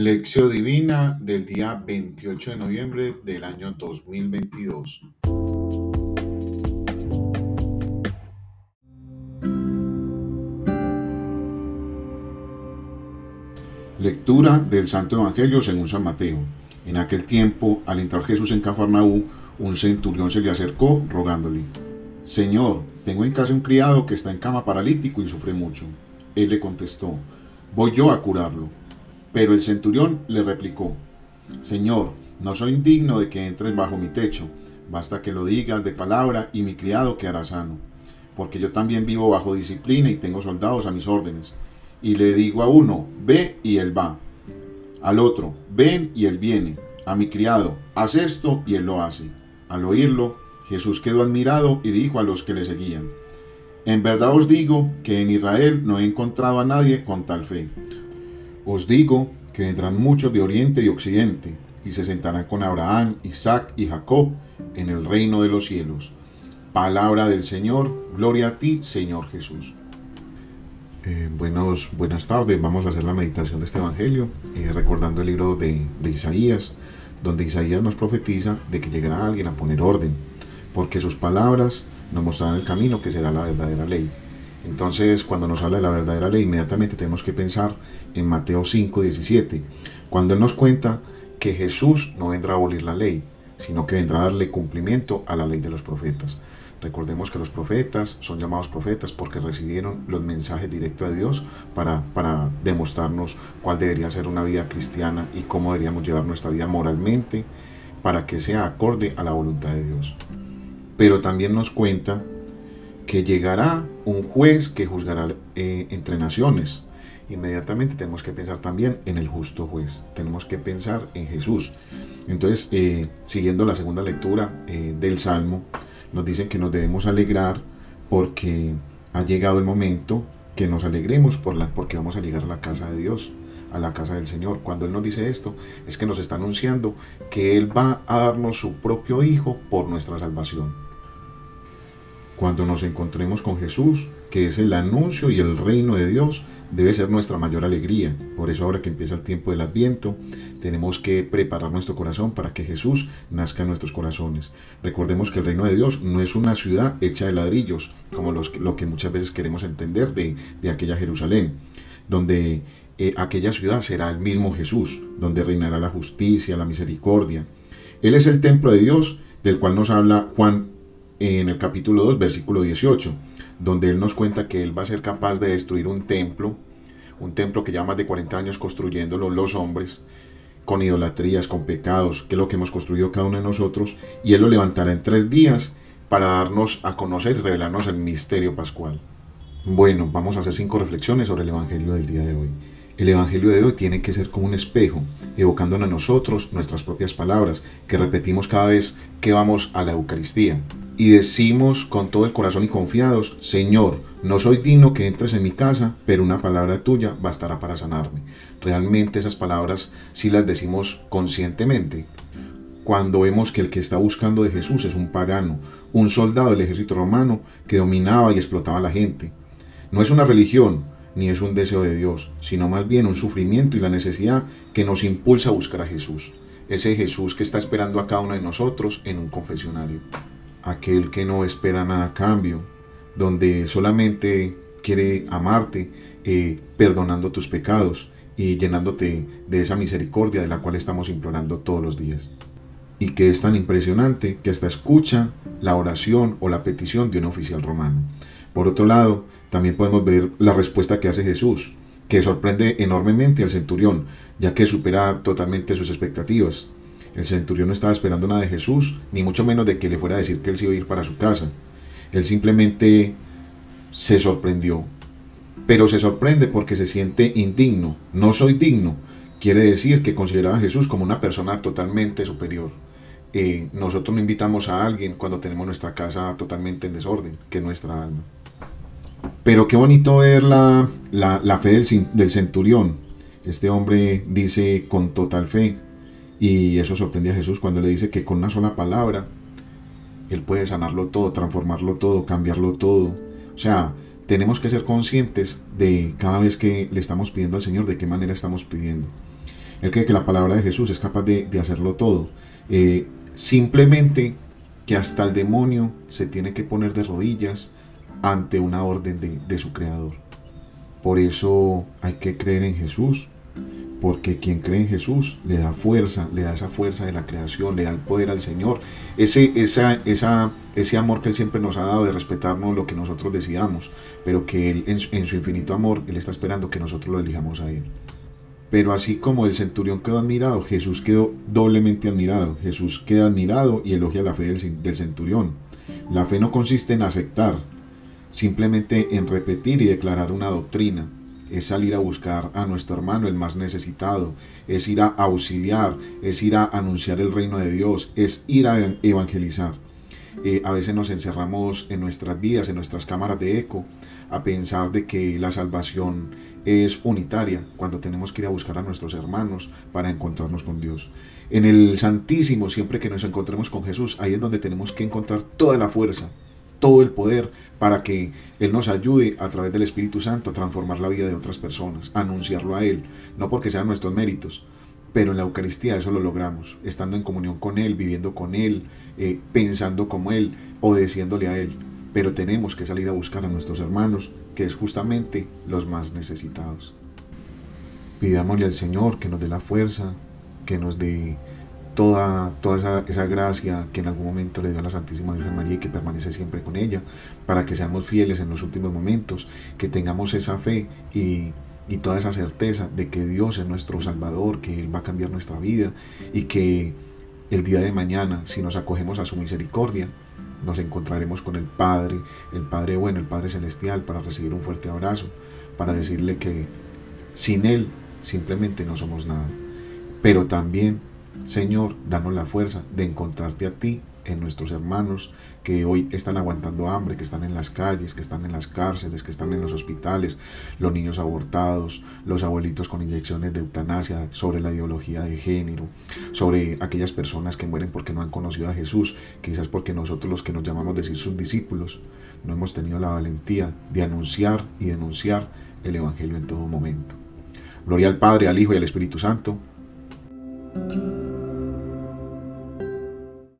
Lección Divina del día 28 de noviembre del año 2022. Lectura del Santo Evangelio según San Mateo. En aquel tiempo, al entrar Jesús en Cafarnaú, un centurión se le acercó rogándole, Señor, tengo en casa un criado que está en cama paralítico y sufre mucho. Él le contestó, voy yo a curarlo. Pero el centurión le replicó, Señor, no soy digno de que entres bajo mi techo, basta que lo digas de palabra y mi criado quedará sano, porque yo también vivo bajo disciplina y tengo soldados a mis órdenes. Y le digo a uno, ve y él va, al otro, ven y él viene, a mi criado, haz esto y él lo hace. Al oírlo, Jesús quedó admirado y dijo a los que le seguían, en verdad os digo que en Israel no he encontrado a nadie con tal fe. Os digo que vendrán muchos de oriente y occidente, y se sentarán con Abraham, Isaac y Jacob en el reino de los cielos. Palabra del Señor, gloria a ti, Señor Jesús. Eh, buenos, buenas tardes, vamos a hacer la meditación de este Evangelio, eh, recordando el libro de, de Isaías, donde Isaías nos profetiza de que llegará alguien a poner orden, porque sus palabras nos mostrarán el camino que será la verdadera ley. Entonces, cuando nos habla de la verdadera ley, inmediatamente tenemos que pensar en Mateo 5, 17, cuando Él nos cuenta que Jesús no vendrá a abolir la ley, sino que vendrá a darle cumplimiento a la ley de los profetas. Recordemos que los profetas son llamados profetas porque recibieron los mensajes directos de Dios para, para demostrarnos cuál debería ser una vida cristiana y cómo deberíamos llevar nuestra vida moralmente para que sea acorde a la voluntad de Dios. Pero también nos cuenta que llegará un juez que juzgará eh, entre naciones. Inmediatamente tenemos que pensar también en el justo juez, tenemos que pensar en Jesús. Entonces, eh, siguiendo la segunda lectura eh, del Salmo, nos dicen que nos debemos alegrar porque ha llegado el momento que nos alegremos porque vamos a llegar a la casa de Dios, a la casa del Señor. Cuando Él nos dice esto, es que nos está anunciando que Él va a darnos su propio Hijo por nuestra salvación cuando nos encontremos con Jesús, que es el anuncio y el reino de Dios, debe ser nuestra mayor alegría. Por eso ahora que empieza el tiempo del adviento, tenemos que preparar nuestro corazón para que Jesús nazca en nuestros corazones. Recordemos que el reino de Dios no es una ciudad hecha de ladrillos, como los, lo que muchas veces queremos entender de, aquella Jerusalén, donde eh, aquella ciudad será el mismo Jesús, donde reinará la justicia, la misericordia. Él es el templo de Dios, del cual nos habla Juan en el capítulo 2, versículo 18, donde Él nos cuenta que Él va a ser capaz de destruir un templo, un templo que lleva más de 40 años construyéndolo los hombres, con idolatrías, con pecados, que es lo que hemos construido cada uno de nosotros, y Él lo levantará en tres días para darnos a conocer y revelarnos el misterio pascual. Bueno, vamos a hacer cinco reflexiones sobre el Evangelio del día de hoy. El Evangelio de hoy tiene que ser como un espejo, evocando a nosotros nuestras propias palabras, que repetimos cada vez que vamos a la Eucaristía y decimos con todo el corazón y confiados, Señor, no soy digno que entres en mi casa, pero una palabra tuya bastará para sanarme. Realmente esas palabras sí las decimos conscientemente. Cuando vemos que el que está buscando de Jesús es un pagano, un soldado del ejército romano que dominaba y explotaba a la gente. No es una religión, ni es un deseo de Dios, sino más bien un sufrimiento y la necesidad que nos impulsa a buscar a Jesús. Ese Jesús que está esperando a cada uno de nosotros en un confesionario aquel que no espera nada a cambio, donde solamente quiere amarte, eh, perdonando tus pecados y llenándote de esa misericordia de la cual estamos implorando todos los días. Y que es tan impresionante que hasta escucha la oración o la petición de un oficial romano. Por otro lado, también podemos ver la respuesta que hace Jesús, que sorprende enormemente al centurión, ya que supera totalmente sus expectativas. El centurión no estaba esperando nada de Jesús, ni mucho menos de que le fuera a decir que él se iba a ir para su casa. Él simplemente se sorprendió. Pero se sorprende porque se siente indigno. No soy digno. Quiere decir que consideraba a Jesús como una persona totalmente superior. Eh, nosotros no invitamos a alguien cuando tenemos nuestra casa totalmente en desorden, que nuestra alma. Pero qué bonito ver la, la fe del, del centurión. Este hombre dice con total fe, y eso sorprende a Jesús cuando le dice que con una sola palabra Él puede sanarlo todo, transformarlo todo, cambiarlo todo. O sea, tenemos que ser conscientes de cada vez que le estamos pidiendo al Señor de qué manera estamos pidiendo. Él cree que la palabra de Jesús es capaz de, hacerlo todo. Eh, simplemente que hasta el demonio se tiene que poner de rodillas ante una orden de, de su creador. Por eso hay que creer en Jesús, porque quien cree en Jesús le da fuerza, le da esa fuerza de la creación, le da el poder al Señor, ese, esa, esa, ese amor que Él siempre nos ha dado de respetarnos lo que nosotros decidamos, pero que Él en, su infinito amor, Él está esperando que nosotros lo elijamos a Él. Pero así como el centurión quedó admirado, Jesús quedó doblemente admirado. Jesús queda admirado y elogia la fe del centurión. La fe no consiste en aceptar, simplemente en repetir y declarar una doctrina es salir a buscar a nuestro hermano el más necesitado, es ir a auxiliar, es ir a anunciar el reino de Dios, es ir a evangelizar. Eh, a veces nos encerramos en nuestras vidas, en nuestras cámaras de eco, a pensar de que la salvación es unitaria, cuando tenemos que ir a buscar a nuestros hermanos para encontrarnos con Dios. En el Santísimo, siempre que nos encontremos con Jesús, ahí es donde tenemos que encontrar toda la fuerza, todo el poder para que Él nos ayude a través del Espíritu Santo a transformar la vida de otras personas, anunciarlo a Él, no porque sean nuestros méritos, pero en la Eucaristía eso lo logramos, estando en comunión con Él, viviendo con Él, eh, pensando como Él, obedeciéndole a Él. Pero tenemos que salir a buscar a nuestros hermanos, que es justamente los más necesitados. Pidámosle al Señor que nos dé la fuerza, que nos dé toda, toda esa, gracia que en algún momento le dio a la Santísima Virgen María y que permanece siempre con ella, para que seamos fieles en los últimos momentos, que tengamos esa fe y, y toda esa certeza de que Dios es nuestro Salvador, que Él va a cambiar nuestra vida y que el día de mañana, si nos acogemos a su misericordia, nos encontraremos con el Padre, el Padre bueno, el Padre celestial, para recibir un fuerte abrazo, para decirle que sin Él simplemente no somos nada, pero también Señor, danos la fuerza de encontrarte a ti en nuestros hermanos que hoy están aguantando hambre, que están en las calles, que están en las cárceles, que están en los hospitales, los niños abortados, los abuelitos con inyecciones de eutanasia, sobre la ideología de género, sobre aquellas personas que mueren porque no han conocido a Jesús, quizás porque nosotros los que nos llamamos decir sus discípulos, no hemos tenido la valentía de anunciar y denunciar el Evangelio en todo momento. Gloria al Padre, al Hijo y al Espíritu Santo